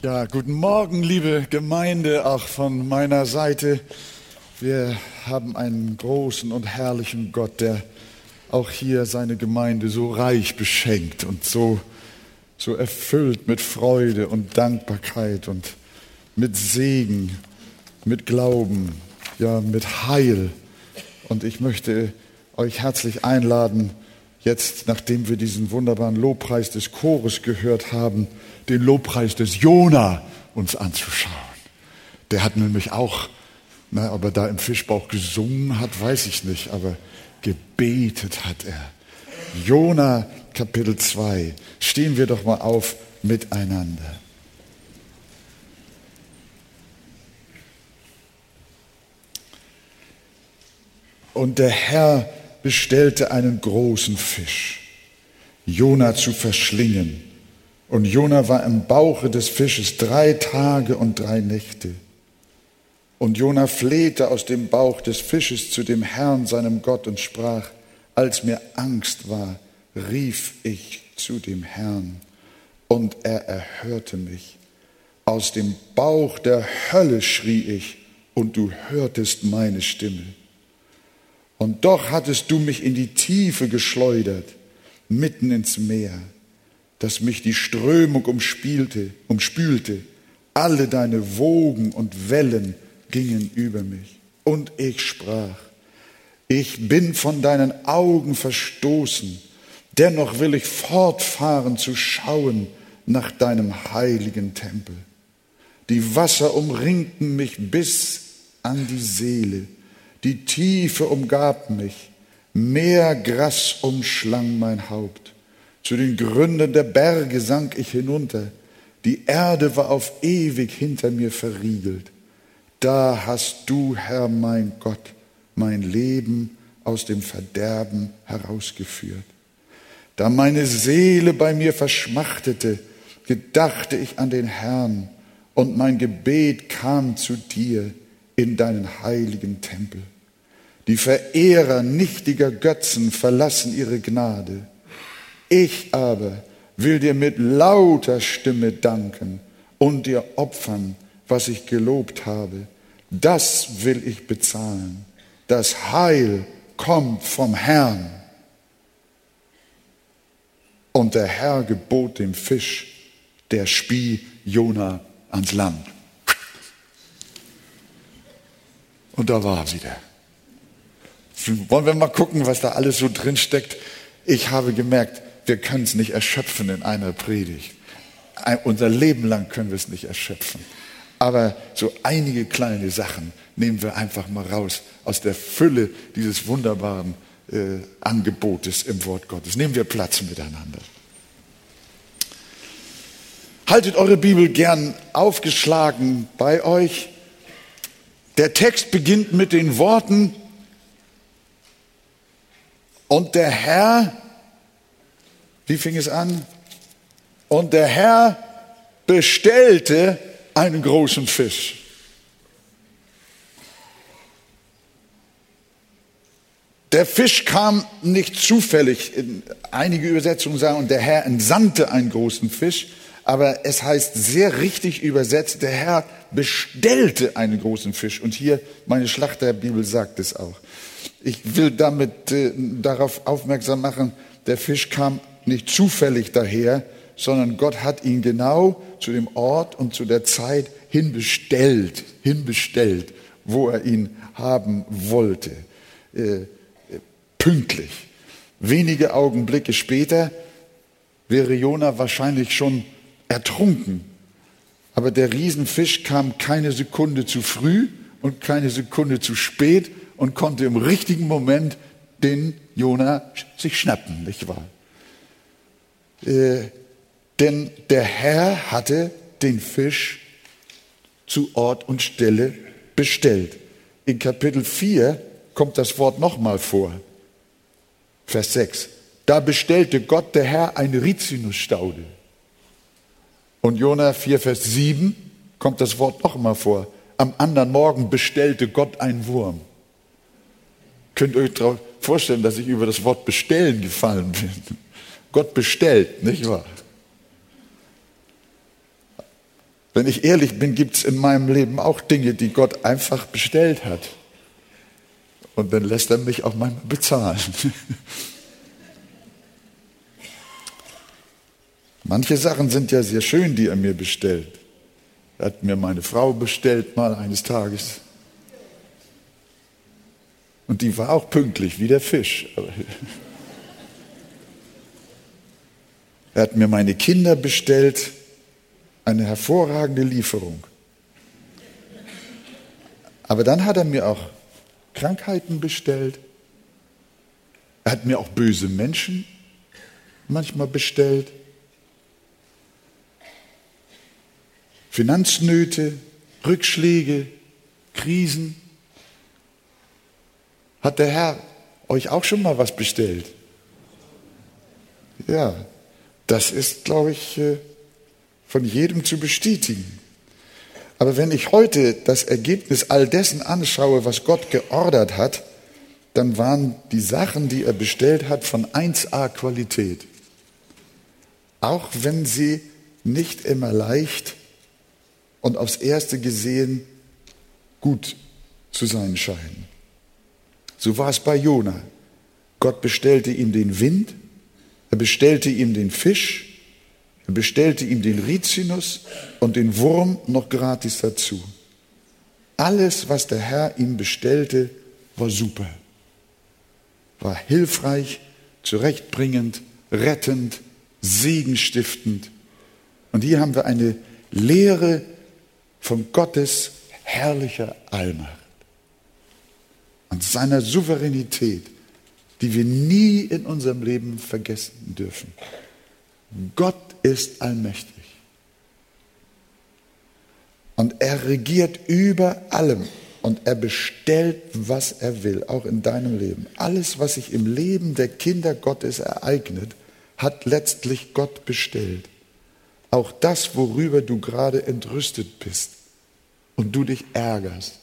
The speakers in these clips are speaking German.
Ja, guten Morgen, liebe Gemeinde, auch von meiner Seite. Wir haben einen großen und herrlichen Gott, der auch hier seine Gemeinde so reich beschenkt und so, so erfüllt mit Freude und Dankbarkeit und mit Segen, mit Glauben, ja, mit Heil. Und ich möchte euch herzlich einladen, jetzt, nachdem wir diesen wunderbaren Lobpreis des Chores gehört haben, den Lobpreis des Jona uns anzuschauen. Der hat nämlich auch, na, ob er da im Fischbauch gesungen hat, weiß ich nicht, aber gebetet hat er. Jona Kapitel 2. Stehen wir doch mal auf miteinander. Und der Herr bestellte einen großen Fisch, Jona zu verschlingen. Und Jona war im Bauche des Fisches drei Tage und drei Nächte. Und Jona flehte aus dem Bauch des Fisches zu dem Herrn, seinem Gott, und sprach, als mir Angst war, rief ich zu dem Herrn, und er erhörte mich. Aus dem Bauch der Hölle schrie ich, und du hörtest meine Stimme. Und doch hattest du mich in die Tiefe geschleudert, mitten ins Meer dass mich die Strömung umspielte, umspülte. Alle deine Wogen und Wellen gingen über mich. Und ich sprach, ich bin von deinen Augen verstoßen, dennoch will ich fortfahren zu schauen nach deinem heiligen Tempel. Die Wasser umringten mich bis an die Seele, die Tiefe umgab mich, mehr Gras umschlang mein Haupt. Zu den Gründen der Berge sank ich hinunter. Die Erde war auf ewig hinter mir verriegelt. Da hast du, Herr mein Gott, mein Leben aus dem Verderben herausgeführt. Da meine Seele bei mir verschmachtete, gedachte ich an den Herrn und mein Gebet kam zu dir in deinen heiligen Tempel. Die Verehrer nichtiger Götzen verlassen ihre Gnade. Ich aber will dir mit lauter Stimme danken und dir opfern, was ich gelobt habe. Das will ich bezahlen. Das Heil kommt vom Herrn. Und der Herr gebot dem Fisch, der spie Jona ans Land. Und da war er wieder. Wollen wir mal gucken, was da alles so drin steckt? Ich habe gemerkt, wir können es nicht erschöpfen in einer Predigt. unser Leben lang können wir es nicht erschöpfen. Aber so einige kleine Sachen nehmen wir einfach mal raus aus der Fülle dieses wunderbaren äh, Angebotes im Wort Gottes. Nehmen wir Platz miteinander. Haltet eure Bibel gern aufgeschlagen bei euch. Der Text beginnt mit den Worten, und der Herr wie fing es an? Und der Herr bestellte einen großen Fisch. Der Fisch kam nicht zufällig. Einige Übersetzungen sagen, und der Herr entsandte einen großen Fisch. Aber es heißt sehr richtig übersetzt, der Herr bestellte einen großen Fisch. Und hier, meine Schlachterbibel sagt es auch. Ich will damit äh, darauf aufmerksam machen, der Fisch kam nicht zufällig daher, sondern Gott hat ihn genau zu dem Ort und zu der Zeit hinbestellt, hinbestellt, wo er ihn haben wollte. Äh, pünktlich. Wenige Augenblicke später wäre Jona wahrscheinlich schon ertrunken. Aber der Riesenfisch kam keine Sekunde zu früh und keine Sekunde zu spät und konnte im richtigen Moment den Jona sich schnappen, nicht wahr? Äh, denn der Herr hatte den Fisch zu Ort und Stelle bestellt. In Kapitel 4 kommt das Wort nochmal vor. Vers 6. Da bestellte Gott der Herr eine Rizinusstaude. Und Jona 4, Vers 7 kommt das Wort nochmal vor. Am anderen Morgen bestellte Gott einen Wurm. Könnt ihr euch vorstellen, dass ich über das Wort bestellen gefallen bin? Gott bestellt, nicht wahr? Wenn ich ehrlich bin, gibt es in meinem Leben auch Dinge, die Gott einfach bestellt hat. Und dann lässt er mich auch manchmal bezahlen. Manche Sachen sind ja sehr schön, die er mir bestellt. Er hat mir meine Frau bestellt mal eines Tages. Und die war auch pünktlich wie der Fisch. Er hat mir meine Kinder bestellt, eine hervorragende Lieferung. Aber dann hat er mir auch Krankheiten bestellt. Er hat mir auch böse Menschen manchmal bestellt. Finanznöte, Rückschläge, Krisen. Hat der Herr euch auch schon mal was bestellt? Ja, das ist, glaube ich, äh, von jedem zu bestätigen. Aber wenn ich heute das Ergebnis all dessen anschaue, was Gott geordert hat, dann waren die Sachen, die er bestellt hat, von 1a Qualität. Auch wenn sie nicht immer leicht und aufs erste gesehen gut zu sein scheinen. So war es bei Jona. Gott bestellte ihm den Wind, er bestellte ihm den Fisch, er bestellte ihm den Rizinus und den Wurm noch gratis dazu. Alles, was der Herr ihm bestellte, war super, war hilfreich, zurechtbringend, rettend, segenstiftend. Und hier haben wir eine Lehre von Gottes herrlicher Allmacht und seiner Souveränität, die wir nie in unserem Leben vergessen dürfen. Gott ist allmächtig. Und er regiert über allem und er bestellt, was er will, auch in deinem Leben. Alles, was sich im Leben der Kinder Gottes ereignet, hat letztlich Gott bestellt. Auch das, worüber du gerade entrüstet bist und du dich ärgerst,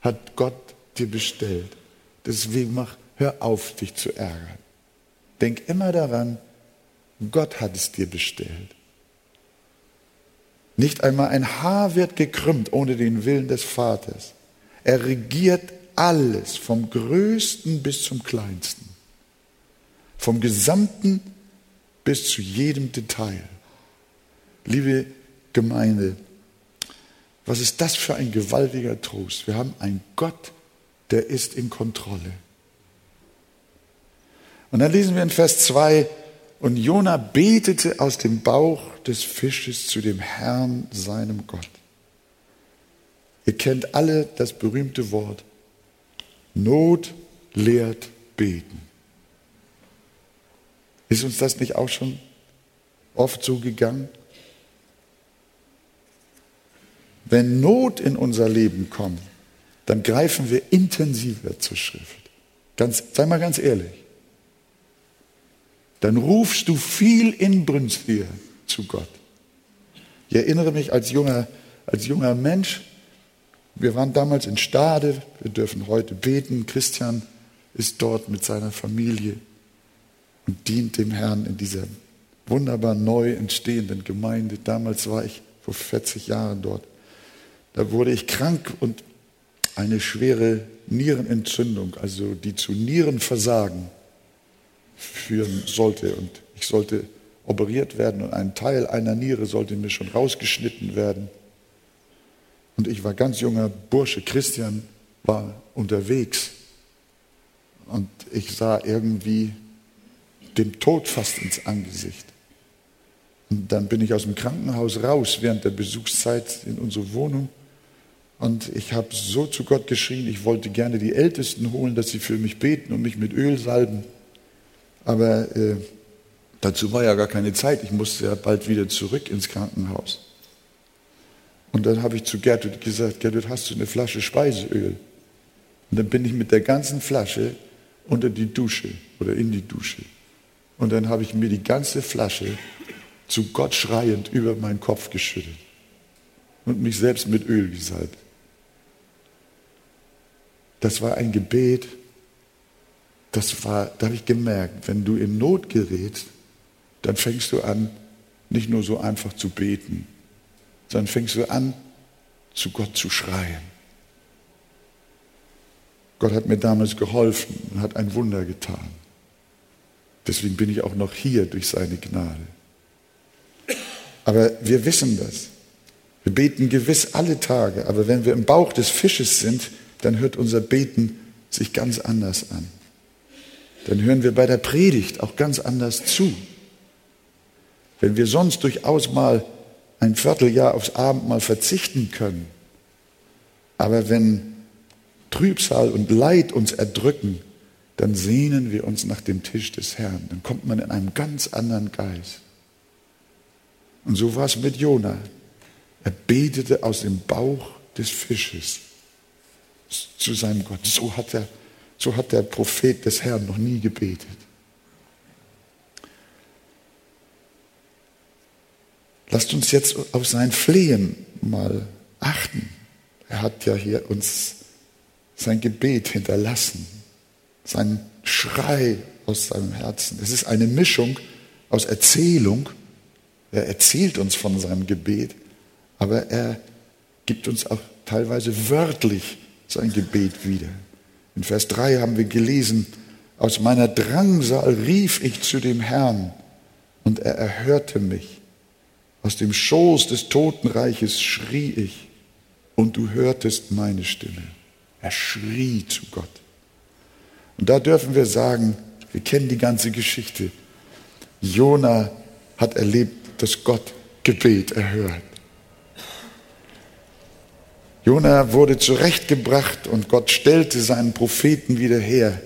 hat Gott dir bestellt. Deswegen mach, hör auf, dich zu ärgern. Denk immer daran, Gott hat es dir bestellt. Nicht einmal ein Haar wird gekrümmt ohne den Willen des Vaters. Er regiert alles, vom Größten bis zum Kleinsten, vom Gesamten bis zu jedem Detail. Liebe Gemeinde, was ist das für ein gewaltiger Trost? Wir haben einen Gott, der ist in Kontrolle. Und dann lesen wir in Vers 2, und Jona betete aus dem Bauch des Fisches zu dem Herrn, seinem Gott. Ihr kennt alle das berühmte Wort, Not lehrt beten. Ist uns das nicht auch schon oft so gegangen? Wenn Not in unser Leben kommt, dann greifen wir intensiver zur Schrift. Ganz, sei mal ganz ehrlich. Dann rufst du viel inbrünstiger zu Gott. Ich erinnere mich als junger, als junger Mensch, wir waren damals in Stade, wir dürfen heute beten. Christian ist dort mit seiner Familie und dient dem Herrn in dieser wunderbar neu entstehenden Gemeinde. Damals war ich vor 40 Jahren dort. Da wurde ich krank und eine schwere Nierenentzündung, also die zu Nierenversagen führen sollte. Und ich sollte operiert werden und ein Teil einer Niere sollte mir schon rausgeschnitten werden. Und ich war ganz junger Bursche, Christian war unterwegs. Und ich sah irgendwie dem Tod fast ins Angesicht. Und dann bin ich aus dem Krankenhaus raus während der Besuchszeit in unsere Wohnung und ich habe so zu Gott geschrien, ich wollte gerne die Ältesten holen, dass sie für mich beten und mich mit Öl salben. Aber äh, dazu war ja gar keine Zeit. Ich musste ja bald wieder zurück ins Krankenhaus. Und dann habe ich zu Gertrud gesagt, Gertrud, hast du eine Flasche Speiseöl? Und dann bin ich mit der ganzen Flasche unter die Dusche oder in die Dusche. Und dann habe ich mir die ganze Flasche zu Gott schreiend über meinen Kopf geschüttet und mich selbst mit Öl gesalbt. Das war ein Gebet, das war, da habe ich gemerkt, wenn du in Not gerätst, dann fängst du an, nicht nur so einfach zu beten, sondern fängst du an, zu Gott zu schreien. Gott hat mir damals geholfen und hat ein Wunder getan. Deswegen bin ich auch noch hier durch seine Gnade. Aber wir wissen das. Wir beten gewiss alle Tage, aber wenn wir im Bauch des Fisches sind, dann hört unser Beten sich ganz anders an. Dann hören wir bei der Predigt auch ganz anders zu. Wenn wir sonst durchaus mal ein Vierteljahr aufs Abendmahl verzichten können, aber wenn Trübsal und Leid uns erdrücken, dann sehnen wir uns nach dem Tisch des Herrn. Dann kommt man in einem ganz anderen Geist. Und so war es mit Jona. Er betete aus dem Bauch des Fisches zu seinem Gott. So hat, er, so hat der Prophet des Herrn noch nie gebetet. Lasst uns jetzt auf sein Flehen mal achten. Er hat ja hier uns sein Gebet hinterlassen, sein Schrei aus seinem Herzen. Es ist eine Mischung aus Erzählung. Er erzählt uns von seinem Gebet, aber er gibt uns auch teilweise wörtlich sein Gebet wieder. In Vers 3 haben wir gelesen, aus meiner Drangsal rief ich zu dem Herrn und er erhörte mich. Aus dem Schoß des Totenreiches schrie ich und du hörtest meine Stimme. Er schrie zu Gott. Und da dürfen wir sagen, wir kennen die ganze Geschichte. Jona hat erlebt, dass Gott Gebet erhört. Jona wurde zurechtgebracht und Gott stellte seinen Propheten wieder her.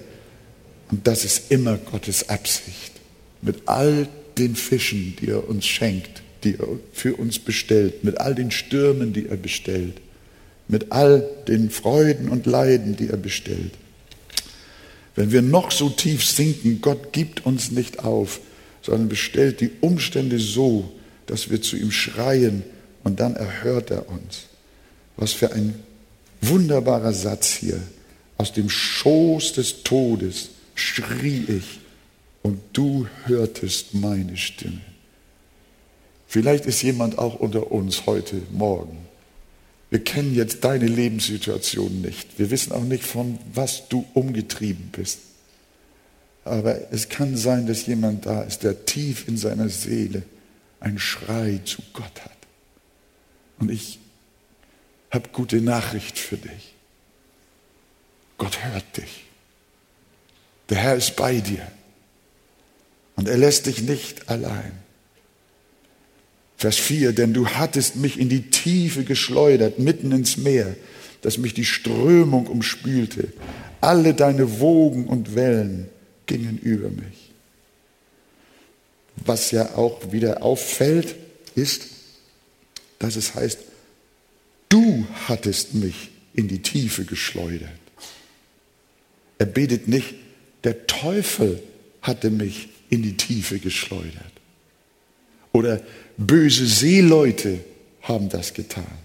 Und das ist immer Gottes Absicht. Mit all den Fischen, die er uns schenkt, die er für uns bestellt, mit all den Stürmen, die er bestellt, mit all den Freuden und Leiden, die er bestellt. Wenn wir noch so tief sinken, Gott gibt uns nicht auf, sondern bestellt die Umstände so, dass wir zu ihm schreien und dann erhört er uns. Was für ein wunderbarer Satz hier. Aus dem Schoß des Todes schrie ich und du hörtest meine Stimme. Vielleicht ist jemand auch unter uns heute Morgen. Wir kennen jetzt deine Lebenssituation nicht. Wir wissen auch nicht, von was du umgetrieben bist. Aber es kann sein, dass jemand da ist, der tief in seiner Seele einen Schrei zu Gott hat. Und ich habe gute Nachricht für dich. Gott hört dich. Der Herr ist bei dir. Und er lässt dich nicht allein. Vers 4, denn du hattest mich in die Tiefe geschleudert, mitten ins Meer, dass mich die Strömung umspülte. Alle deine Wogen und Wellen gingen über mich. Was ja auch wieder auffällt, ist, dass es heißt, du hattest mich in die Tiefe geschleudert. Er betet nicht, der Teufel hatte mich in die Tiefe geschleudert. Oder böse Seeleute haben das getan.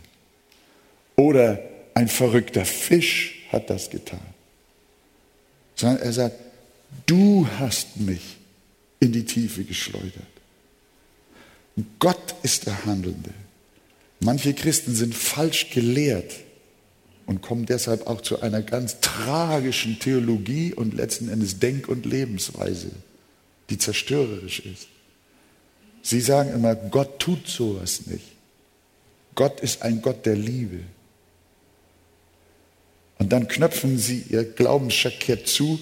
Oder ein verrückter Fisch hat das getan. Sondern er sagt, du hast mich in die Tiefe geschleudert. Gott ist der Handelnde. Manche Christen sind falsch gelehrt und kommen deshalb auch zu einer ganz tragischen Theologie und letzten Endes Denk- und Lebensweise, die zerstörerisch ist. Sie sagen immer, Gott tut sowas nicht. Gott ist ein Gott der Liebe. Und dann knöpfen sie ihr Glaubensjackett zu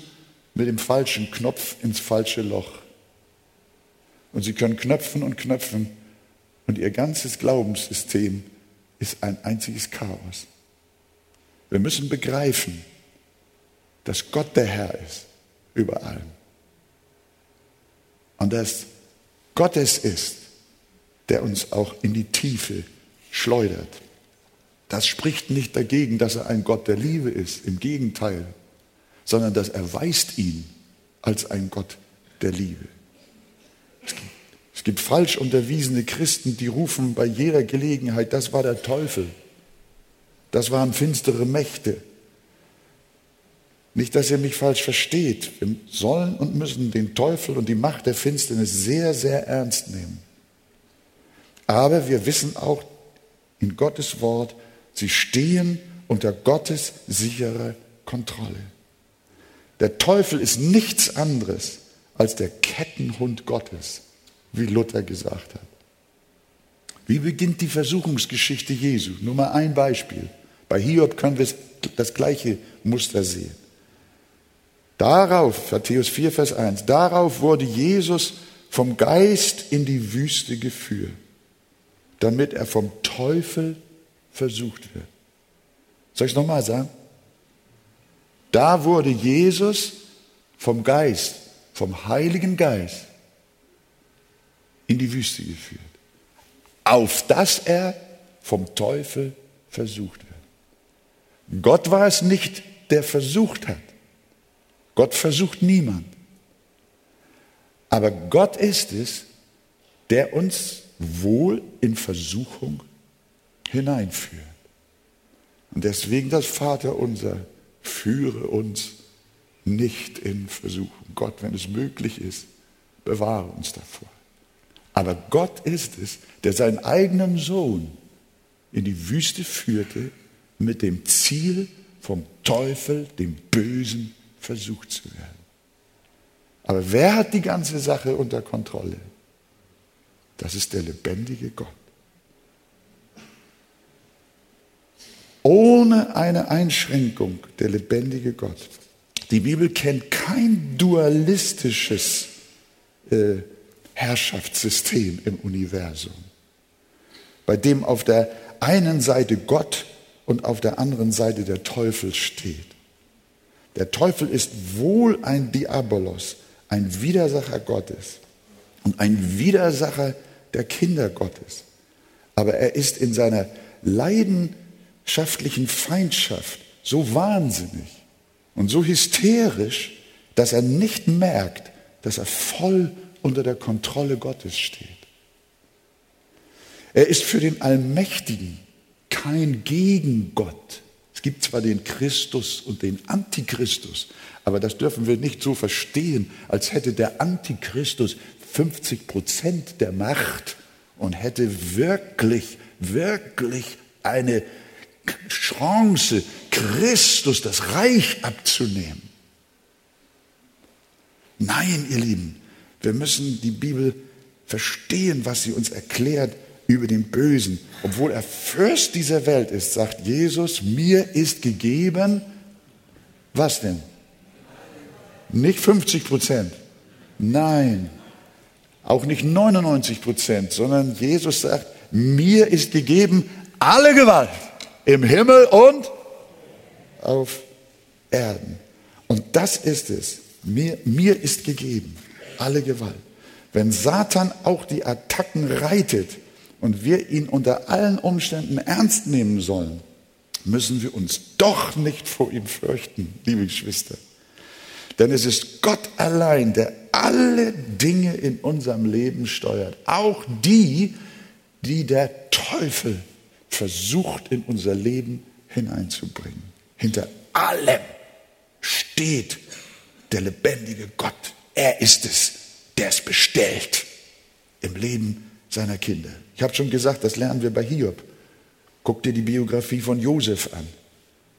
mit dem falschen Knopf ins falsche Loch. Und sie können knöpfen und knöpfen und ihr ganzes Glaubenssystem ist ein einziges Chaos. Wir müssen begreifen, dass Gott der Herr ist über allem. Und dass Gott es ist, der uns auch in die Tiefe schleudert. Das spricht nicht dagegen, dass er ein Gott der Liebe ist, im Gegenteil, sondern das erweist ihn als ein Gott der Liebe. Es gibt, es gibt falsch unterwiesene Christen, die rufen bei jeder Gelegenheit, das war der Teufel, das waren finstere Mächte, nicht, dass ihr mich falsch versteht. Wir sollen und müssen den Teufel und die Macht der Finsternis sehr, sehr ernst nehmen. Aber wir wissen auch, in Gottes Wort. Sie stehen unter Gottes sicherer Kontrolle. Der Teufel ist nichts anderes als der Kettenhund Gottes, wie Luther gesagt hat. Wie beginnt die Versuchungsgeschichte Jesu? Nur mal ein Beispiel. Bei Hiob können wir das gleiche Muster sehen. Darauf, Matthäus 4, Vers 1, darauf wurde Jesus vom Geist in die Wüste geführt, damit er vom Teufel versucht wird. Soll ich es nochmal sagen? Da wurde Jesus vom Geist, vom Heiligen Geist in die Wüste geführt, auf dass er vom Teufel versucht wird. Gott war es nicht, der versucht hat. Gott versucht niemand. Aber Gott ist es, der uns wohl in Versuchung hineinführt. Und deswegen das Vater unser, führe uns nicht in Versuchung. Gott, wenn es möglich ist, bewahre uns davor. Aber Gott ist es, der seinen eigenen Sohn in die Wüste führte, mit dem Ziel, vom Teufel, dem Bösen, versucht zu werden. Aber wer hat die ganze Sache unter Kontrolle? Das ist der lebendige Gott. Ohne eine Einschränkung der lebendige Gott. Die Bibel kennt kein dualistisches äh, Herrschaftssystem im Universum, bei dem auf der einen Seite Gott und auf der anderen Seite der Teufel steht. Der Teufel ist wohl ein Diabolos, ein Widersacher Gottes und ein Widersacher der Kinder Gottes. Aber er ist in seiner leidenschaftlichen Feindschaft so wahnsinnig und so hysterisch, dass er nicht merkt, dass er voll unter der Kontrolle Gottes steht. Er ist für den Allmächtigen kein Gegengott. Es gibt zwar den Christus und den Antichristus, aber das dürfen wir nicht so verstehen, als hätte der Antichristus 50 Prozent der Macht und hätte wirklich, wirklich eine Chance, Christus das Reich abzunehmen. Nein, ihr Lieben, wir müssen die Bibel verstehen, was sie uns erklärt über den Bösen. Obwohl er Fürst dieser Welt ist, sagt Jesus, mir ist gegeben, was denn? Nicht 50 Prozent. Nein. Auch nicht 99 Prozent, sondern Jesus sagt, mir ist gegeben alle Gewalt im Himmel und auf Erden. Und das ist es. Mir, mir ist gegeben alle Gewalt. Wenn Satan auch die Attacken reitet, und wir ihn unter allen Umständen ernst nehmen sollen, müssen wir uns doch nicht vor ihm fürchten, liebe Geschwister. Denn es ist Gott allein, der alle Dinge in unserem Leben steuert, auch die, die der Teufel versucht in unser Leben hineinzubringen. Hinter allem steht der lebendige Gott. Er ist es, der es bestellt im Leben seiner Kinder. Ich habe schon gesagt, das lernen wir bei Hiob. Guck dir die Biografie von Josef an,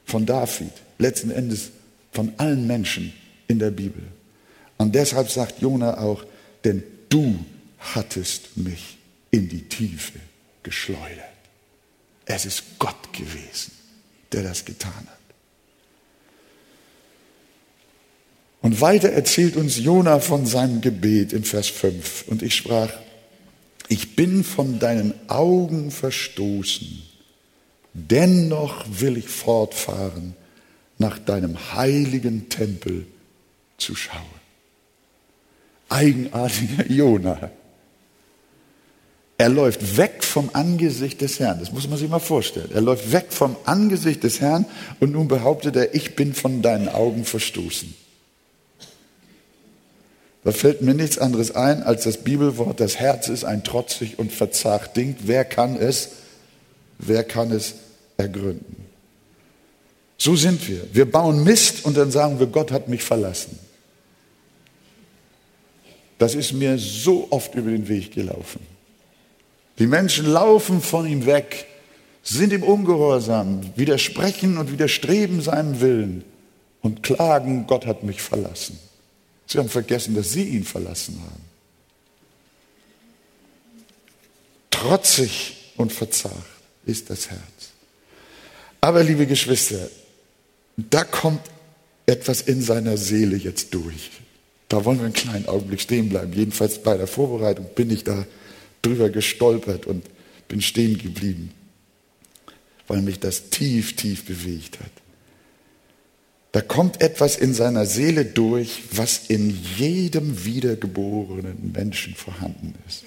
von David, letzten Endes von allen Menschen in der Bibel. Und deshalb sagt Jona auch, denn du hattest mich in die Tiefe geschleudert. Es ist Gott gewesen, der das getan hat. Und weiter erzählt uns Jona von seinem Gebet in Vers 5. Und ich sprach, ich bin von deinen Augen verstoßen, dennoch will ich fortfahren, nach deinem heiligen Tempel zu schauen. Eigenartiger Jona. Er läuft weg vom Angesicht des Herrn. Das muss man sich mal vorstellen. Er läuft weg vom Angesicht des Herrn und nun behauptet er, ich bin von deinen Augen verstoßen. Da fällt mir nichts anderes ein als das Bibelwort, das Herz ist ein trotzig und verzagt Ding. Wer kann es, wer kann es ergründen? So sind wir. Wir bauen Mist und dann sagen wir, Gott hat mich verlassen. Das ist mir so oft über den Weg gelaufen. Die Menschen laufen von ihm weg, sind im Ungehorsam, widersprechen und widerstreben seinem Willen und klagen, Gott hat mich verlassen. Sie haben vergessen, dass sie ihn verlassen haben. Trotzig und verzagt ist das Herz. Aber liebe Geschwister, da kommt etwas in seiner Seele jetzt durch. Da wollen wir einen kleinen Augenblick stehen bleiben. Jedenfalls bei der Vorbereitung bin ich da drüber gestolpert und bin stehen geblieben, weil mich das tief, tief bewegt hat. Da kommt etwas in seiner Seele durch, was in jedem wiedergeborenen Menschen vorhanden ist.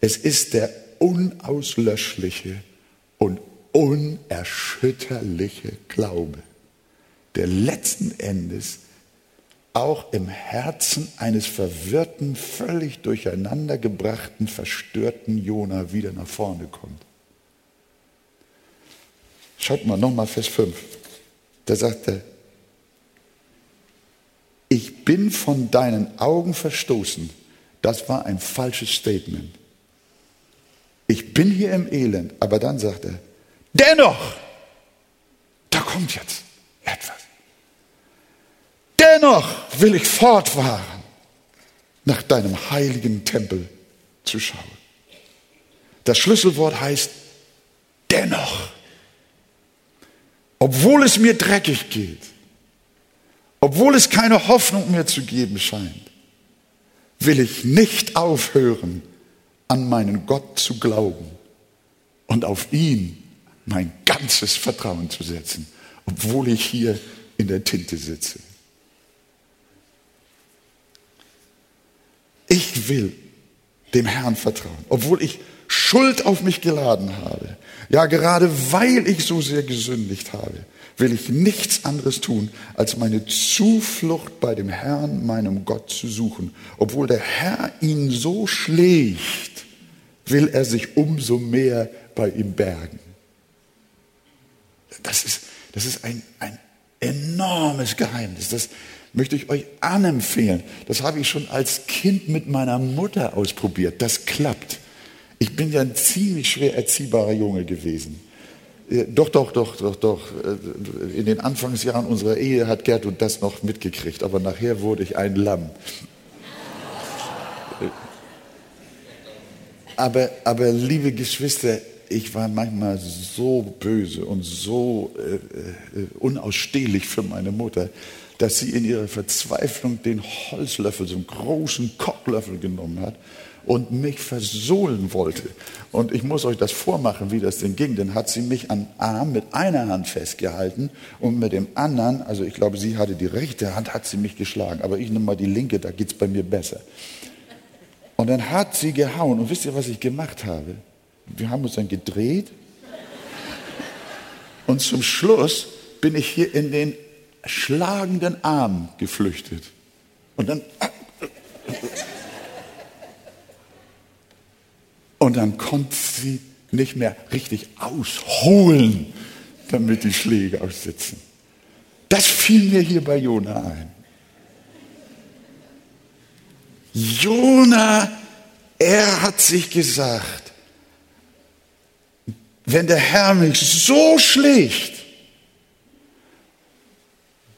Es ist der unauslöschliche und unerschütterliche Glaube, der letzten Endes auch im Herzen eines verwirrten, völlig durcheinandergebrachten, verstörten Jona wieder nach vorne kommt. Schaut mal nochmal Vers 5. Da sagt er, ich bin von deinen Augen verstoßen. Das war ein falsches Statement. Ich bin hier im Elend, aber dann sagt er, dennoch, da kommt jetzt etwas. Dennoch will ich fortfahren, nach deinem heiligen Tempel zu schauen. Das Schlüsselwort heißt dennoch. Obwohl es mir dreckig geht, obwohl es keine Hoffnung mehr zu geben scheint, will ich nicht aufhören, an meinen Gott zu glauben und auf ihn mein ganzes Vertrauen zu setzen, obwohl ich hier in der Tinte sitze. Ich will dem Herrn vertrauen, obwohl ich Schuld auf mich geladen habe. Ja, gerade weil ich so sehr gesündigt habe, will ich nichts anderes tun, als meine Zuflucht bei dem Herrn, meinem Gott zu suchen. Obwohl der Herr ihn so schlägt, will er sich umso mehr bei ihm bergen. Das ist, das ist ein, ein enormes Geheimnis. Das, möchte ich euch anempfehlen. Das habe ich schon als Kind mit meiner Mutter ausprobiert. Das klappt. Ich bin ja ein ziemlich schwer erziehbarer Junge gewesen. Äh, doch, doch, doch, doch, doch. Äh, in den Anfangsjahren unserer Ehe hat Gertrud das noch mitgekriegt, aber nachher wurde ich ein Lamm. Äh, aber, aber liebe Geschwister, ich war manchmal so böse und so äh, unausstehlich für meine Mutter, dass sie in ihrer Verzweiflung den Holzlöffel, so einen großen Kochlöffel genommen hat und mich versohlen wollte. Und ich muss euch das vormachen, wie das denn ging. Dann hat sie mich am Arm mit einer Hand festgehalten und mit dem anderen, also ich glaube, sie hatte die rechte Hand, hat sie mich geschlagen. Aber ich nehme mal die linke, da geht es bei mir besser. Und dann hat sie gehauen. Und wisst ihr, was ich gemacht habe? Wir haben uns dann gedreht. Und zum Schluss bin ich hier in den schlagenden Arm geflüchtet. Und dann. Und dann konnte sie nicht mehr richtig ausholen, damit die Schläge aussitzen. Das fiel mir hier bei Jona ein. Jona, er hat sich gesagt, wenn der Herr mich so schlägt,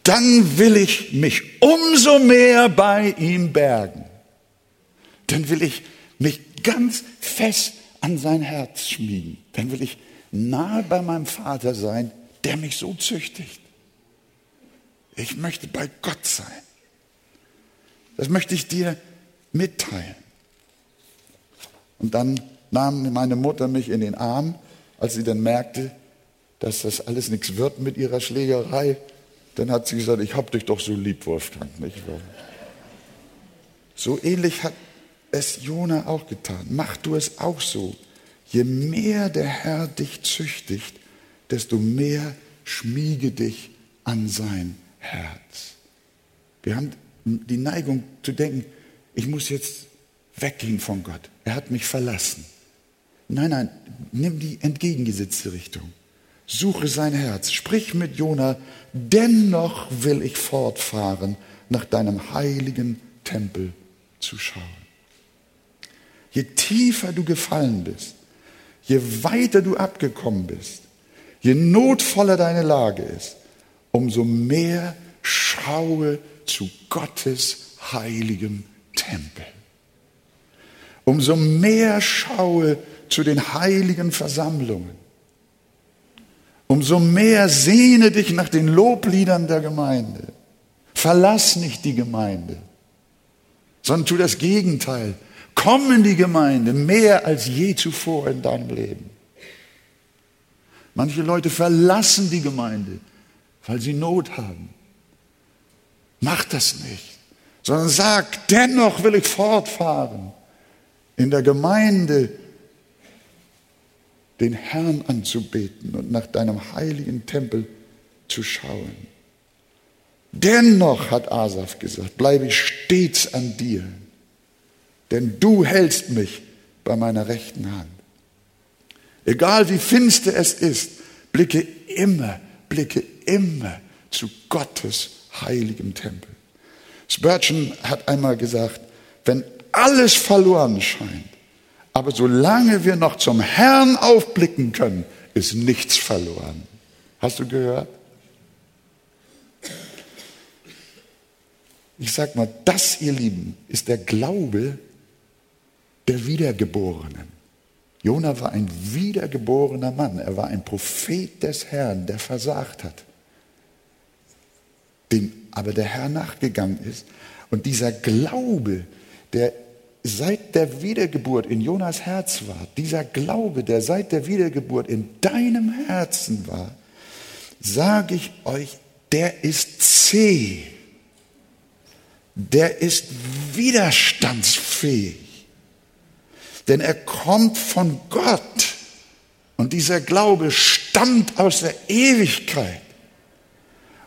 dann will ich mich umso mehr bei ihm bergen. Dann will ich mich ganz fest an sein Herz schmiegen. Dann will ich nahe bei meinem Vater sein, der mich so züchtigt. Ich möchte bei Gott sein. Das möchte ich dir mitteilen. Und dann nahm meine Mutter mich in den Arm, als sie dann merkte, dass das alles nichts wird mit ihrer Schlägerei dann hat sie gesagt, ich hab dich doch so lieb, Wolfgang. Nicht? So ähnlich hat es Jona auch getan. Mach du es auch so. Je mehr der Herr dich züchtigt, desto mehr schmiege dich an sein Herz. Wir haben die Neigung zu denken, ich muss jetzt weggehen von Gott. Er hat mich verlassen. Nein, nein, nimm die entgegengesetzte Richtung. Suche sein Herz. Sprich mit Jona, dennoch will ich fortfahren, nach deinem heiligen Tempel zu schauen. Je tiefer du gefallen bist, je weiter du abgekommen bist, je notvoller deine Lage ist, umso mehr schaue zu Gottes heiligem Tempel. Umso mehr schaue zu den heiligen Versammlungen. Umso mehr sehne dich nach den Lobliedern der Gemeinde. Verlass nicht die Gemeinde, sondern tu das Gegenteil. Komm in die Gemeinde mehr als je zuvor in deinem Leben. Manche Leute verlassen die Gemeinde, weil sie Not haben. Mach das nicht, sondern sag, dennoch will ich fortfahren, in der Gemeinde den Herrn anzubeten und nach deinem heiligen Tempel zu schauen. Dennoch, hat Asaf gesagt, bleibe ich stets an dir, denn du hältst mich bei meiner rechten Hand. Egal wie finster es ist, blicke immer, blicke immer zu Gottes heiligem Tempel. Spurgeon hat einmal gesagt, wenn alles verloren scheint, aber solange wir noch zum Herrn aufblicken können, ist nichts verloren. Hast du gehört? Ich sag mal, das, ihr Lieben, ist der Glaube der Wiedergeborenen. Jona war ein wiedergeborener Mann. Er war ein Prophet des Herrn, der versagt hat, dem aber der Herr nachgegangen ist. Und dieser Glaube, der seit der Wiedergeburt in Jonas Herz war, dieser Glaube, der seit der Wiedergeburt in deinem Herzen war, sage ich euch, der ist zäh der ist widerstandsfähig. Denn er kommt von Gott. Und dieser Glaube stammt aus der Ewigkeit.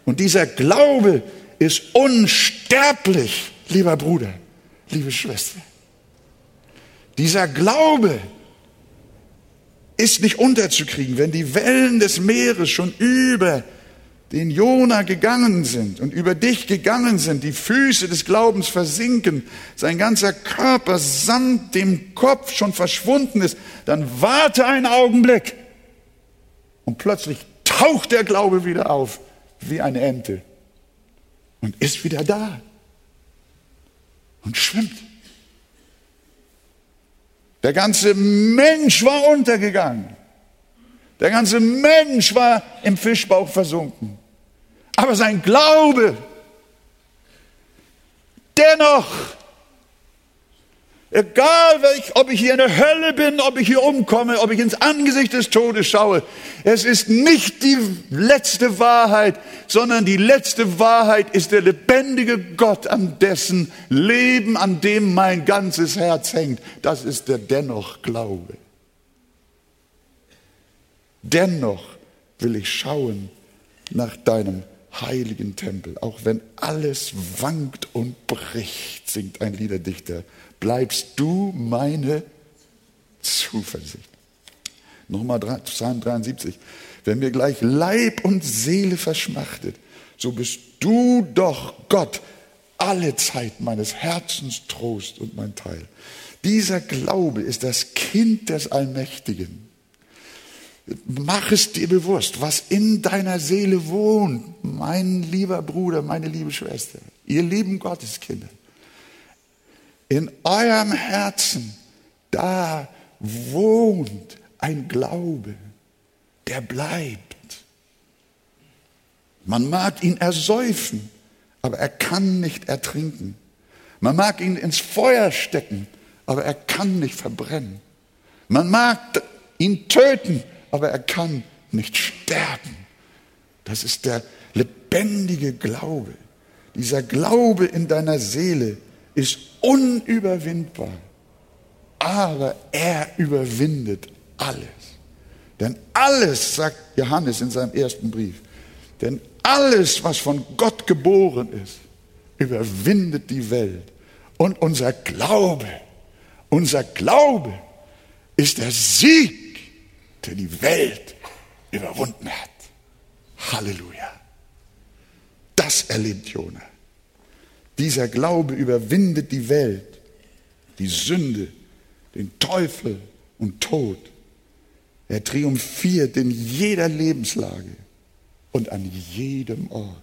Und dieser Glaube ist unsterblich, lieber Bruder, liebe Schwester. Dieser Glaube ist nicht unterzukriegen, wenn die Wellen des Meeres schon über den Jona gegangen sind und über dich gegangen sind, die Füße des Glaubens versinken, sein ganzer Körper samt dem Kopf schon verschwunden ist, dann warte einen Augenblick und plötzlich taucht der Glaube wieder auf wie eine Ente und ist wieder da und schwimmt. Der ganze Mensch war untergegangen. Der ganze Mensch war im Fischbauch versunken. Aber sein Glaube, dennoch, egal welch, ob ich hier in der Hölle bin, ob ich hier umkomme, ob ich ins Angesicht des Todes schaue, es ist nicht die letzte Wahrheit, sondern die letzte Wahrheit ist der lebendige Gott, an dessen Leben, an dem mein ganzes Herz hängt. Das ist der dennoch Glaube. Dennoch will ich schauen nach deinem heiligen Tempel. Auch wenn alles wankt und bricht, singt ein Liederdichter, bleibst du meine Zuversicht. Nochmal Psalm 73. Wenn mir gleich Leib und Seele verschmachtet, so bist du doch Gott alle Zeit meines Herzens Trost und mein Teil. Dieser Glaube ist das Kind des Allmächtigen. Mach es dir bewusst, was in deiner Seele wohnt, mein lieber Bruder, meine liebe Schwester, ihr lieben Gotteskinder. In eurem Herzen, da wohnt ein Glaube, der bleibt. Man mag ihn ersäufen, aber er kann nicht ertrinken. Man mag ihn ins Feuer stecken, aber er kann nicht verbrennen. Man mag ihn töten, aber er kann nicht sterben. Das ist der lebendige Glaube. Dieser Glaube in deiner Seele ist unüberwindbar, aber er überwindet alles. Denn alles, sagt Johannes in seinem ersten Brief, denn alles, was von Gott geboren ist, überwindet die Welt. Und unser Glaube, unser Glaube ist der Sieg der die Welt überwunden hat. Halleluja. Das erlebt Jona. Dieser Glaube überwindet die Welt, die Sünde, den Teufel und Tod. Er triumphiert in jeder Lebenslage und an jedem Ort.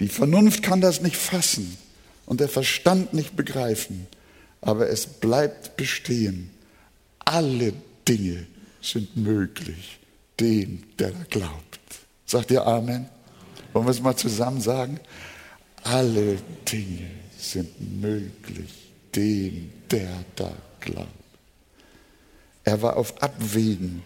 Die Vernunft kann das nicht fassen und der Verstand nicht begreifen, aber es bleibt bestehen. Alle Dinge sind möglich dem, der da glaubt. Sagt ihr Amen? Wollen wir es mal zusammen sagen? Alle Dinge sind möglich dem, der da glaubt. Er war auf Abwägen,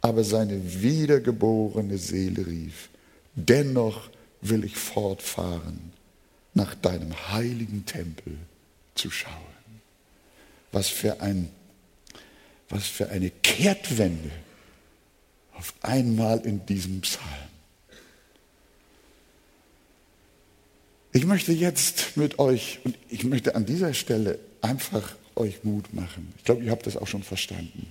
aber seine wiedergeborene Seele rief, dennoch will ich fortfahren, nach deinem heiligen Tempel zu schauen. Was für, ein, was für eine Kehrtwende auf einmal in diesem Psalm. Ich möchte jetzt mit euch, und ich möchte an dieser Stelle einfach euch Mut machen. Ich glaube, ihr habt das auch schon verstanden.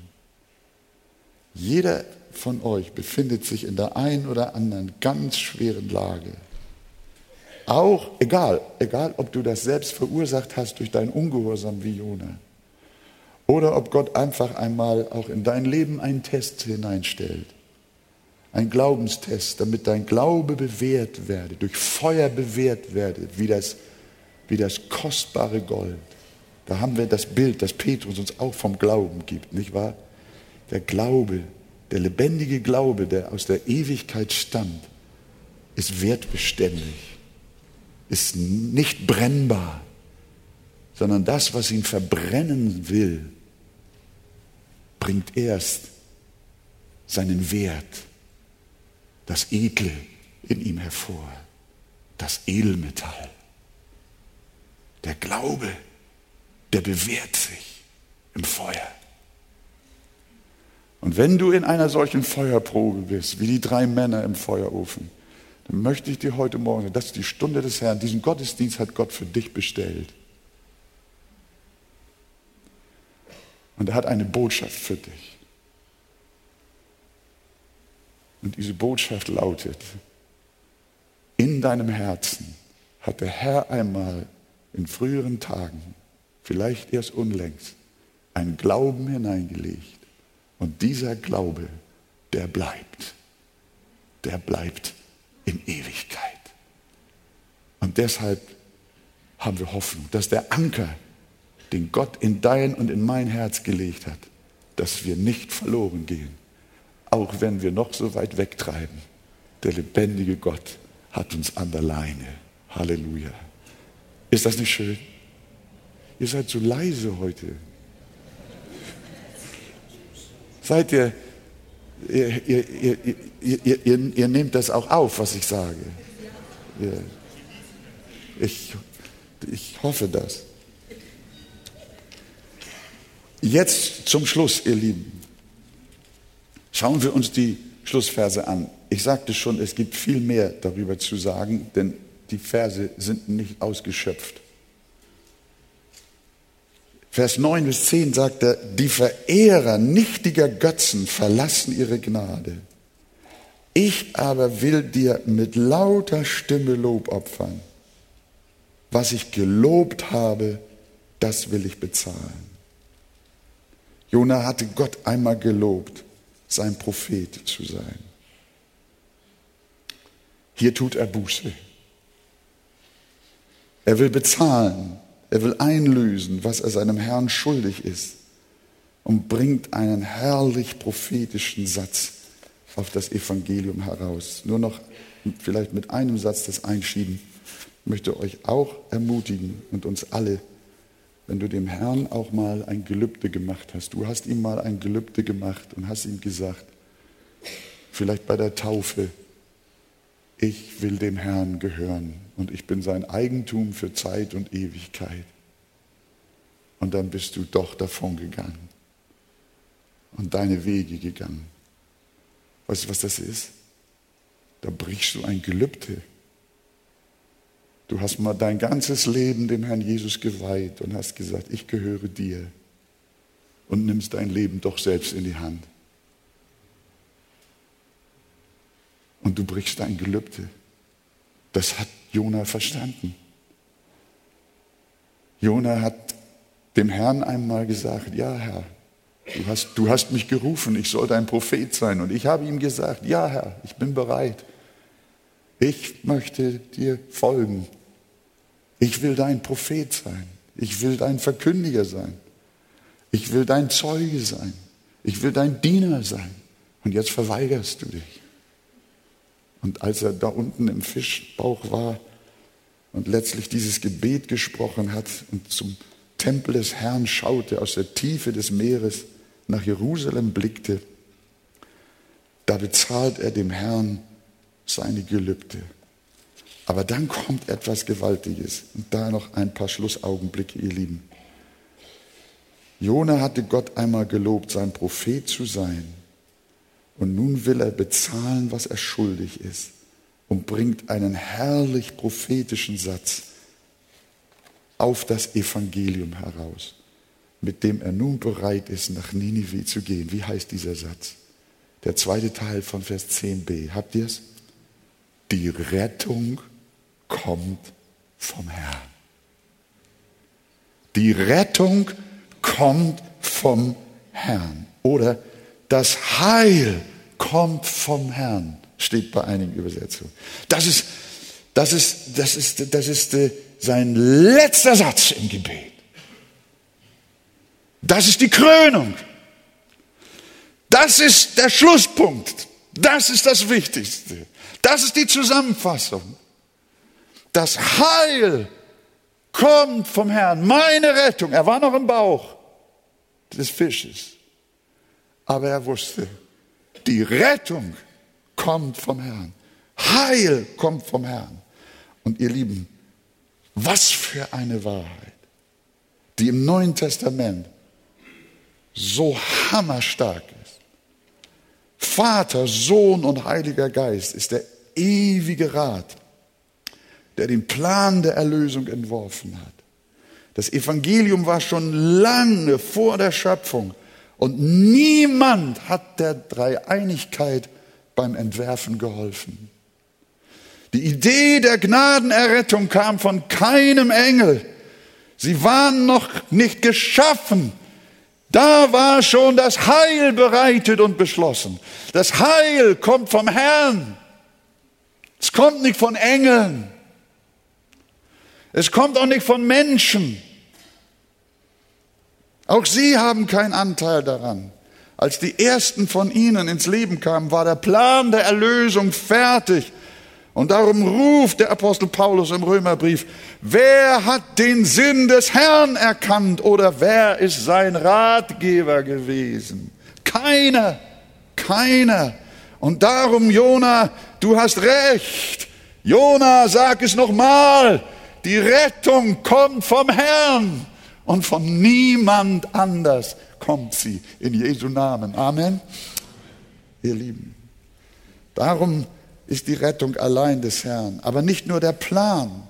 Jeder von euch befindet sich in der einen oder anderen ganz schweren Lage. Auch, egal, egal, ob du das selbst verursacht hast durch dein Ungehorsam wie Jona. Oder ob Gott einfach einmal auch in dein Leben einen Test hineinstellt. Ein Glaubenstest, damit dein Glaube bewährt werde, durch Feuer bewährt werde, wie das, wie das kostbare Gold. Da haben wir das Bild, das Petrus uns auch vom Glauben gibt, nicht wahr? Der Glaube, der lebendige Glaube, der aus der Ewigkeit stammt, ist wertbeständig, ist nicht brennbar, sondern das, was ihn verbrennen will, bringt erst seinen Wert, das Edle in ihm hervor, das Edelmetall. Der Glaube, der bewährt sich im Feuer. Und wenn du in einer solchen Feuerprobe bist, wie die drei Männer im Feuerofen, dann möchte ich dir heute Morgen, das ist die Stunde des Herrn, diesen Gottesdienst hat Gott für dich bestellt. Und er hat eine Botschaft für dich. Und diese Botschaft lautet, in deinem Herzen hat der Herr einmal in früheren Tagen, vielleicht erst unlängst, einen Glauben hineingelegt, und dieser Glaube, der bleibt. Der bleibt in Ewigkeit. Und deshalb haben wir Hoffnung, dass der Anker, den Gott in dein und in mein Herz gelegt hat, dass wir nicht verloren gehen, auch wenn wir noch so weit wegtreiben. Der lebendige Gott hat uns an der Leine. Halleluja. Ist das nicht schön? Ihr seid so leise heute. Seid ihr, ihr, ihr, ihr, ihr, nehmt das auch auf, was ich sage. Ich, ich hoffe das. Jetzt zum Schluss, ihr Lieben. Schauen wir uns die Schlussverse an. Ich sagte schon, es gibt viel mehr darüber zu sagen, denn die Verse sind nicht ausgeschöpft. Vers 9 bis 10 sagt er, die Verehrer nichtiger Götzen verlassen ihre Gnade. Ich aber will dir mit lauter Stimme Lob opfern. Was ich gelobt habe, das will ich bezahlen. Jona hatte Gott einmal gelobt, sein Prophet zu sein. Hier tut er Buße. Er will bezahlen er will einlösen, was er seinem Herrn schuldig ist und bringt einen herrlich prophetischen Satz auf das Evangelium heraus. Nur noch vielleicht mit einem Satz das einschieben. Ich möchte euch auch ermutigen und uns alle, wenn du dem Herrn auch mal ein Gelübde gemacht hast. Du hast ihm mal ein Gelübde gemacht und hast ihm gesagt, vielleicht bei der Taufe, ich will dem Herrn gehören und ich bin sein Eigentum für Zeit und Ewigkeit. Und dann bist du doch davon gegangen und deine Wege gegangen. Weißt du, was das ist? Da brichst du ein Gelübde. Du hast mal dein ganzes Leben dem Herrn Jesus geweiht und hast gesagt, ich gehöre dir und nimmst dein Leben doch selbst in die Hand. Und du brichst ein Gelübde. Das hat Jona verstanden. Jona hat dem Herrn einmal gesagt, ja Herr, Du hast, du hast mich gerufen, ich soll dein Prophet sein. Und ich habe ihm gesagt, ja Herr, ich bin bereit. Ich möchte dir folgen. Ich will dein Prophet sein. Ich will dein Verkündiger sein. Ich will dein Zeuge sein. Ich will dein Diener sein. Und jetzt verweigerst du dich. Und als er da unten im Fischbauch war und letztlich dieses Gebet gesprochen hat und zum Tempel des Herrn schaute, aus der Tiefe des Meeres nach Jerusalem blickte, da bezahlt er dem Herrn seine Gelübde. Aber dann kommt etwas Gewaltiges. Und da noch ein paar Schlussaugenblicke, ihr Lieben. Jona hatte Gott einmal gelobt, sein Prophet zu sein. Und nun will er bezahlen, was er schuldig ist und bringt einen herrlich prophetischen Satz auf das Evangelium heraus, mit dem er nun bereit ist, nach Ninive zu gehen. Wie heißt dieser Satz? Der zweite Teil von Vers 10b. Habt ihr es? Die Rettung kommt vom Herrn. Die Rettung kommt vom Herrn. Oder das Heil kommt vom Herrn, steht bei einigen Übersetzungen. Das ist, das ist, das ist, das ist äh, sein letzter Satz im Gebet. Das ist die Krönung. Das ist der Schlusspunkt. Das ist das Wichtigste. Das ist die Zusammenfassung. Das Heil kommt vom Herrn. Meine Rettung. Er war noch im Bauch des Fisches. Aber er wusste, die Rettung kommt vom Herrn. Heil kommt vom Herrn. Und ihr Lieben, was für eine Wahrheit, die im Neuen Testament so hammerstark ist. Vater, Sohn und Heiliger Geist ist der ewige Rat, der den Plan der Erlösung entworfen hat. Das Evangelium war schon lange vor der Schöpfung und niemand hat der Dreieinigkeit beim Entwerfen geholfen. Die Idee der Gnadenerrettung kam von keinem Engel. Sie waren noch nicht geschaffen. Da war schon das Heil bereitet und beschlossen. Das Heil kommt vom Herrn. Es kommt nicht von Engeln. Es kommt auch nicht von Menschen. Auch sie haben keinen Anteil daran. Als die ersten von ihnen ins Leben kamen, war der Plan der Erlösung fertig. Und darum ruft der Apostel Paulus im Römerbrief, wer hat den Sinn des Herrn erkannt oder wer ist sein Ratgeber gewesen? Keiner, keiner. Und darum, Jona, du hast recht. Jona, sag es nochmal. Die Rettung kommt vom Herrn und von niemand anders kommt sie. In Jesu Namen. Amen. Ihr Lieben. Darum ist die Rettung allein des Herrn. Aber nicht nur der Plan,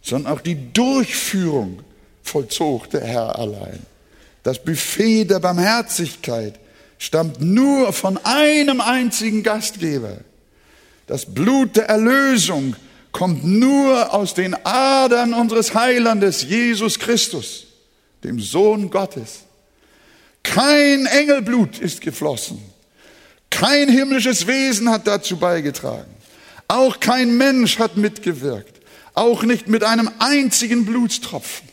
sondern auch die Durchführung vollzog der Herr allein. Das Buffet der Barmherzigkeit stammt nur von einem einzigen Gastgeber. Das Blut der Erlösung kommt nur aus den Adern unseres Heilandes, Jesus Christus, dem Sohn Gottes. Kein Engelblut ist geflossen. Kein himmlisches Wesen hat dazu beigetragen. Auch kein Mensch hat mitgewirkt. Auch nicht mit einem einzigen Blutstropfen.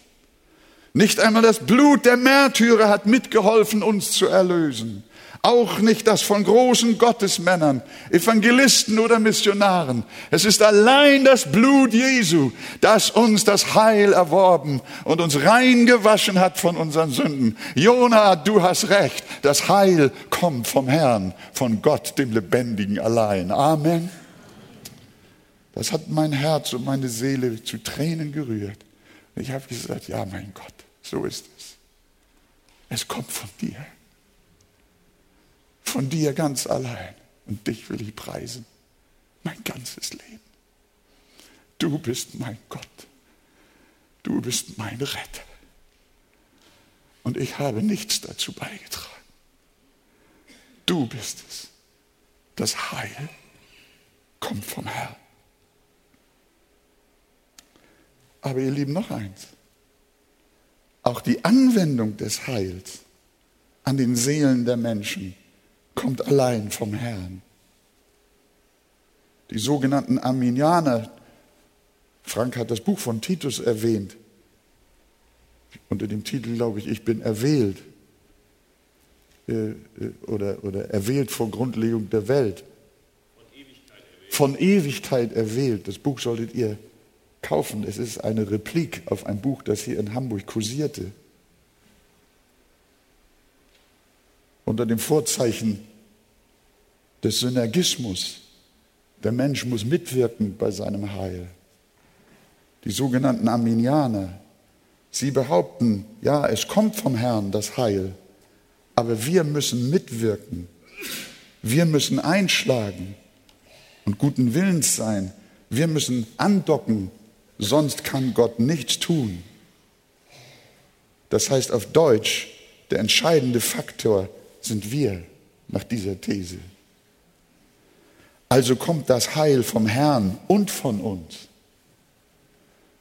Nicht einmal das Blut der Märtyrer hat mitgeholfen, uns zu erlösen auch nicht das von großen Gottesmännern, Evangelisten oder Missionaren. Es ist allein das Blut Jesu, das uns das Heil erworben und uns rein gewaschen hat von unseren Sünden. Jona, du hast recht. Das Heil kommt vom Herrn, von Gott, dem Lebendigen allein. Amen. Das hat mein Herz und meine Seele zu Tränen gerührt. Ich habe gesagt, ja, mein Gott, so ist es. Es kommt von dir von dir ganz allein. Und dich will ich preisen, mein ganzes Leben. Du bist mein Gott. Du bist mein Retter. Und ich habe nichts dazu beigetragen. Du bist es. Das Heil kommt vom Herrn. Aber ihr Lieben, noch eins. Auch die Anwendung des Heils an den Seelen der Menschen kommt allein vom Herrn. Die sogenannten Arminianer, Frank hat das Buch von Titus erwähnt, unter dem Titel, glaube ich, Ich bin erwählt äh, äh, oder, oder erwählt vor Grundlegung der Welt. Von Ewigkeit erwählt. Das Buch solltet ihr kaufen. Es ist eine Replik auf ein Buch, das hier in Hamburg kursierte. Unter dem Vorzeichen des Synergismus. Der Mensch muss mitwirken bei seinem Heil. Die sogenannten Arminianer, sie behaupten, ja, es kommt vom Herrn das Heil, aber wir müssen mitwirken. Wir müssen einschlagen und guten Willens sein. Wir müssen andocken, sonst kann Gott nichts tun. Das heißt auf Deutsch, der entscheidende Faktor sind wir nach dieser These. Also kommt das Heil vom Herrn und von uns.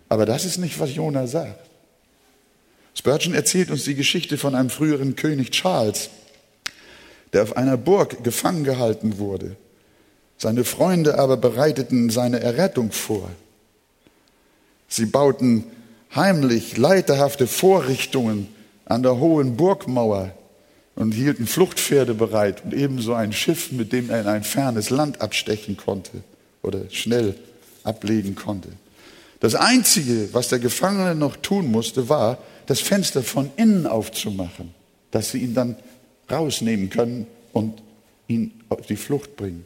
Aber das ist nicht, was Jona sagt. Spurgeon erzählt uns die Geschichte von einem früheren König Charles, der auf einer Burg gefangen gehalten wurde. Seine Freunde aber bereiteten seine Errettung vor. Sie bauten heimlich leiterhafte Vorrichtungen an der hohen Burgmauer und hielten Fluchtpferde bereit und ebenso ein Schiff, mit dem er in ein fernes Land abstechen konnte oder schnell ablegen konnte. Das Einzige, was der Gefangene noch tun musste, war, das Fenster von innen aufzumachen, dass sie ihn dann rausnehmen können und ihn auf die Flucht bringen.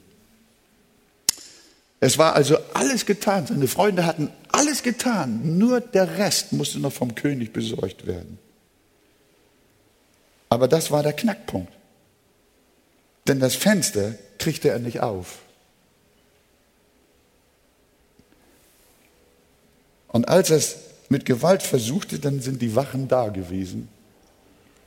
Es war also alles getan. Seine Freunde hatten alles getan. Nur der Rest musste noch vom König besorgt werden. Aber das war der Knackpunkt. Denn das Fenster kriegte er nicht auf. Und als er es mit Gewalt versuchte, dann sind die Wachen da gewesen.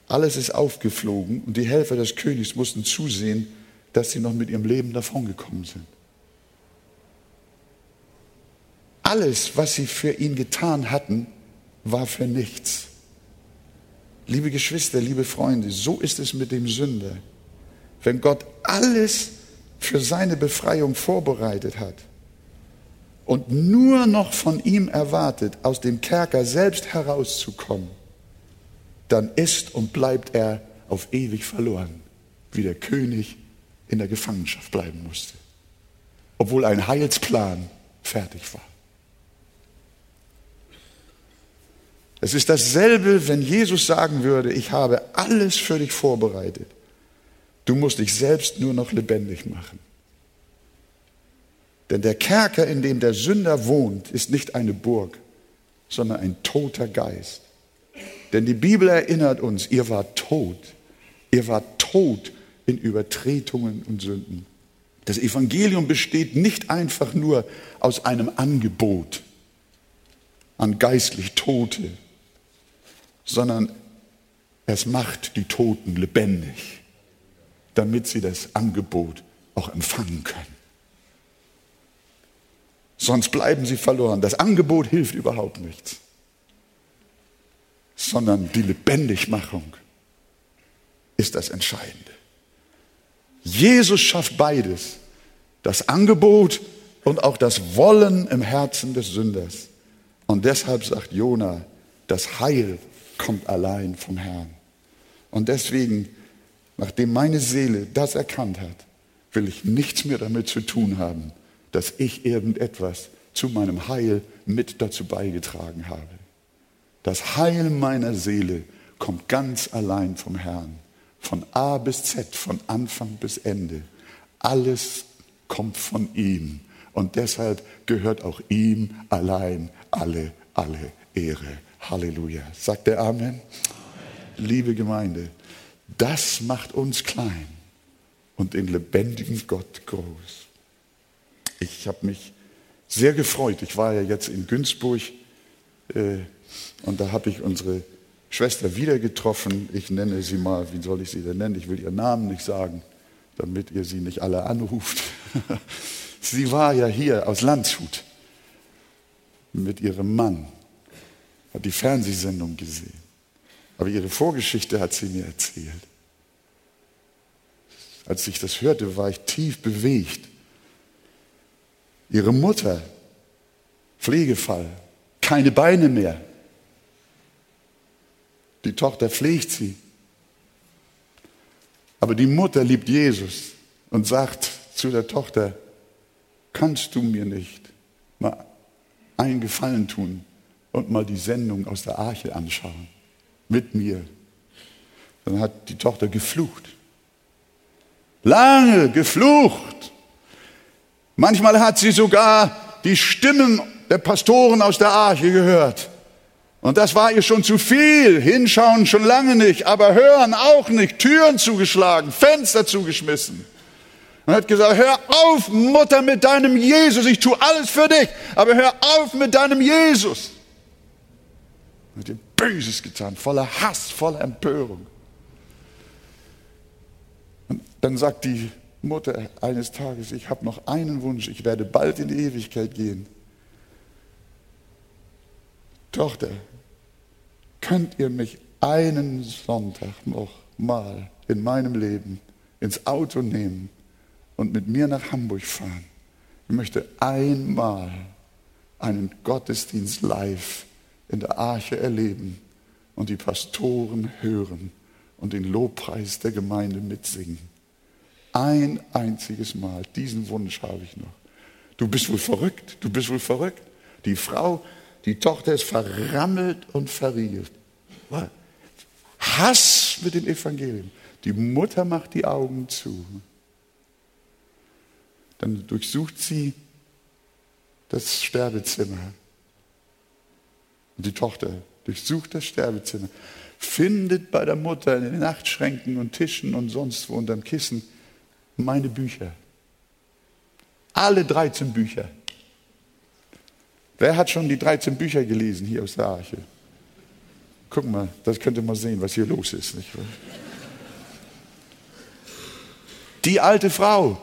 Alles ist aufgeflogen und die Helfer des Königs mussten zusehen, dass sie noch mit ihrem Leben davongekommen sind. Alles, was sie für ihn getan hatten, war für nichts. Liebe Geschwister, liebe Freunde, so ist es mit dem Sünder. Wenn Gott alles für seine Befreiung vorbereitet hat und nur noch von ihm erwartet, aus dem Kerker selbst herauszukommen, dann ist und bleibt er auf ewig verloren, wie der König in der Gefangenschaft bleiben musste, obwohl ein Heilsplan fertig war. Es ist dasselbe, wenn Jesus sagen würde, ich habe alles für dich vorbereitet. Du musst dich selbst nur noch lebendig machen. Denn der Kerker, in dem der Sünder wohnt, ist nicht eine Burg, sondern ein toter Geist. Denn die Bibel erinnert uns, ihr wart tot. Ihr wart tot in Übertretungen und Sünden. Das Evangelium besteht nicht einfach nur aus einem Angebot an geistlich Tote, sondern es macht die Toten lebendig, damit sie das Angebot auch empfangen können. Sonst bleiben sie verloren. Das Angebot hilft überhaupt nichts, sondern die Lebendigmachung ist das Entscheidende. Jesus schafft beides, das Angebot und auch das Wollen im Herzen des Sünders. Und deshalb sagt Jona, das Heil kommt allein vom Herrn. Und deswegen, nachdem meine Seele das erkannt hat, will ich nichts mehr damit zu tun haben, dass ich irgendetwas zu meinem Heil mit dazu beigetragen habe. Das Heil meiner Seele kommt ganz allein vom Herrn. Von A bis Z, von Anfang bis Ende. Alles kommt von ihm. Und deshalb gehört auch ihm allein alle, alle Ehre. Halleluja. Sagt der Amen? Amen? Liebe Gemeinde, das macht uns klein und den lebendigen Gott groß. Ich habe mich sehr gefreut. Ich war ja jetzt in Günzburg äh, und da habe ich unsere Schwester wieder getroffen. Ich nenne sie mal, wie soll ich sie denn nennen? Ich will ihren Namen nicht sagen, damit ihr sie nicht alle anruft. sie war ja hier aus Landshut mit ihrem Mann hat die Fernsehsendung gesehen. Aber ihre Vorgeschichte hat sie mir erzählt. Als ich das hörte, war ich tief bewegt. Ihre Mutter, Pflegefall, keine Beine mehr. Die Tochter pflegt sie. Aber die Mutter liebt Jesus und sagt zu der Tochter, kannst du mir nicht mal einen Gefallen tun und mal die Sendung aus der Arche anschauen? Mit mir. Dann hat die Tochter geflucht. Lange geflucht. Manchmal hat sie sogar die Stimmen der Pastoren aus der Arche gehört. Und das war ihr schon zu viel. Hinschauen schon lange nicht, aber hören auch nicht. Türen zugeschlagen, Fenster zugeschmissen. Und hat gesagt, hör auf, Mutter, mit deinem Jesus. Ich tue alles für dich, aber hör auf mit deinem Jesus. Hat ihr Böses getan, voller Hass, voller Empörung. Und dann sagt die Mutter eines Tages, ich habe noch einen Wunsch, ich werde bald in die Ewigkeit gehen. Tochter, könnt ihr mich einen Sonntag noch mal in meinem Leben ins Auto nehmen und mit mir nach Hamburg fahren? Ich möchte einmal einen Gottesdienst live in der Arche erleben und die Pastoren hören und den Lobpreis der Gemeinde mitsingen. Ein einziges Mal, diesen Wunsch habe ich noch. Du bist wohl verrückt, du bist wohl verrückt. Die Frau die Tochter ist verrammelt und verriegelt. Hass mit dem Evangelium. Die Mutter macht die Augen zu. Dann durchsucht sie das Sterbezimmer. Und die Tochter durchsucht das Sterbezimmer, findet bei der Mutter in den Nachtschränken und Tischen und sonst wo unterm Kissen meine Bücher. Alle 13 Bücher. Wer hat schon die 13 Bücher gelesen hier aus der Arche? Guck mal, das könnt ihr mal sehen, was hier los ist. Nicht? Die alte Frau,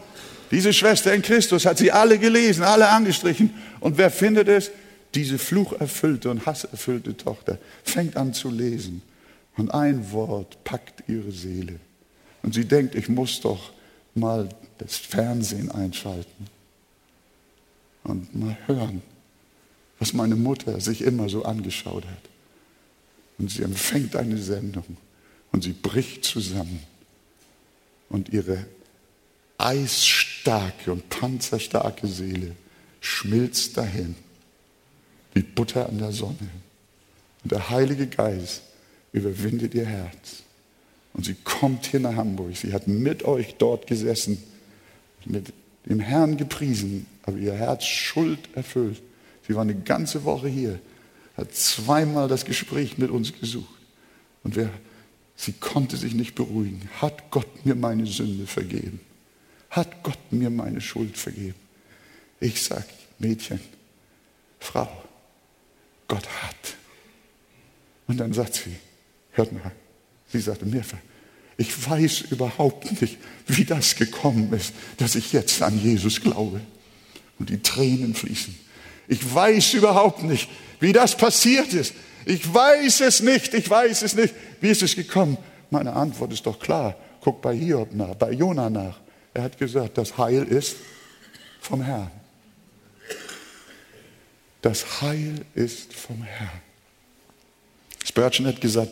diese Schwester in Christus, hat sie alle gelesen, alle angestrichen. Und wer findet es? Diese flucherfüllte und hasserfüllte Tochter fängt an zu lesen. Und ein Wort packt ihre Seele. Und sie denkt, ich muss doch mal das Fernsehen einschalten und mal hören, was meine Mutter sich immer so angeschaut hat. Und sie empfängt eine Sendung und sie bricht zusammen. Und ihre eisstarke und panzerstarke Seele schmilzt dahin, wie Butter an der Sonne. Und der Heilige Geist überwindet ihr Herz. Und sie kommt hier nach Hamburg. Sie hat mit euch dort gesessen, mit dem Herrn gepriesen, aber ihr Herz Schuld erfüllt. Sie war eine ganze Woche hier, hat zweimal das Gespräch mit uns gesucht. Und wir, sie konnte sich nicht beruhigen. Hat Gott mir meine Sünde vergeben? Hat Gott mir meine Schuld vergeben? Ich sage, Mädchen, Frau, Gott hat. Und dann sagt sie, hört mal, sie sagte mehrfach, ich weiß überhaupt nicht, wie das gekommen ist, dass ich jetzt an Jesus glaube. Und die Tränen fließen. Ich weiß überhaupt nicht, wie das passiert ist. Ich weiß es nicht, ich weiß es nicht. Wie ist es gekommen? Meine Antwort ist doch klar. Guck bei Hiob nach, bei Jona nach. Er hat gesagt, das Heil ist vom Herrn. Das Heil ist vom Herrn. Spurgeon hat gesagt,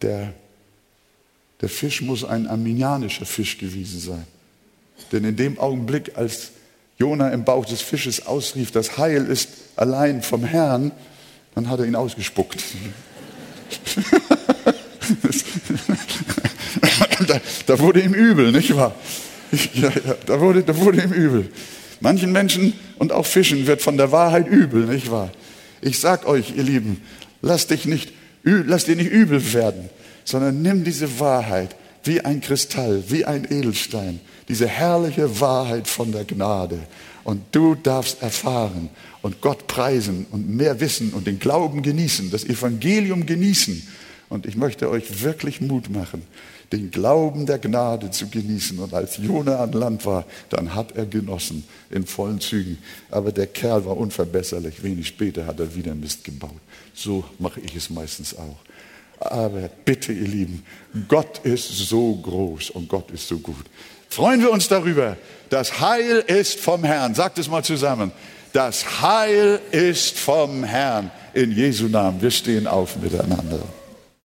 der, der Fisch muss ein arminianischer Fisch gewesen sein. Denn in dem Augenblick, als Jona im Bauch des Fisches ausrief, das Heil ist allein vom Herrn, dann hat er ihn ausgespuckt. da, da, wurde ihm übel, nicht wahr? Ja, ja, da, wurde, da wurde ihm übel. Manchen Menschen und auch Fischen wird von der Wahrheit übel, nicht wahr? Ich sag euch, ihr Lieben, lasst dich nicht, lasst dir nicht übel werden, sondern nimm diese Wahrheit wie ein Kristall, wie ein Edelstein diese herrliche Wahrheit von der Gnade. Und du darfst erfahren und Gott preisen und mehr wissen und den Glauben genießen, das Evangelium genießen. Und ich möchte euch wirklich Mut machen, den Glauben der Gnade zu genießen. Und als Jona an Land war, dann hat er genossen in vollen Zügen. Aber der Kerl war unverbesserlich. Wenig später hat er wieder Mist gebaut. So mache ich es meistens auch. Aber bitte, ihr Lieben, Gott ist so groß und Gott ist so gut. Freuen wir uns darüber. Das Heil ist vom Herrn. Sagt es mal zusammen. Das Heil ist vom Herrn. In Jesu Namen. Wir stehen auf miteinander.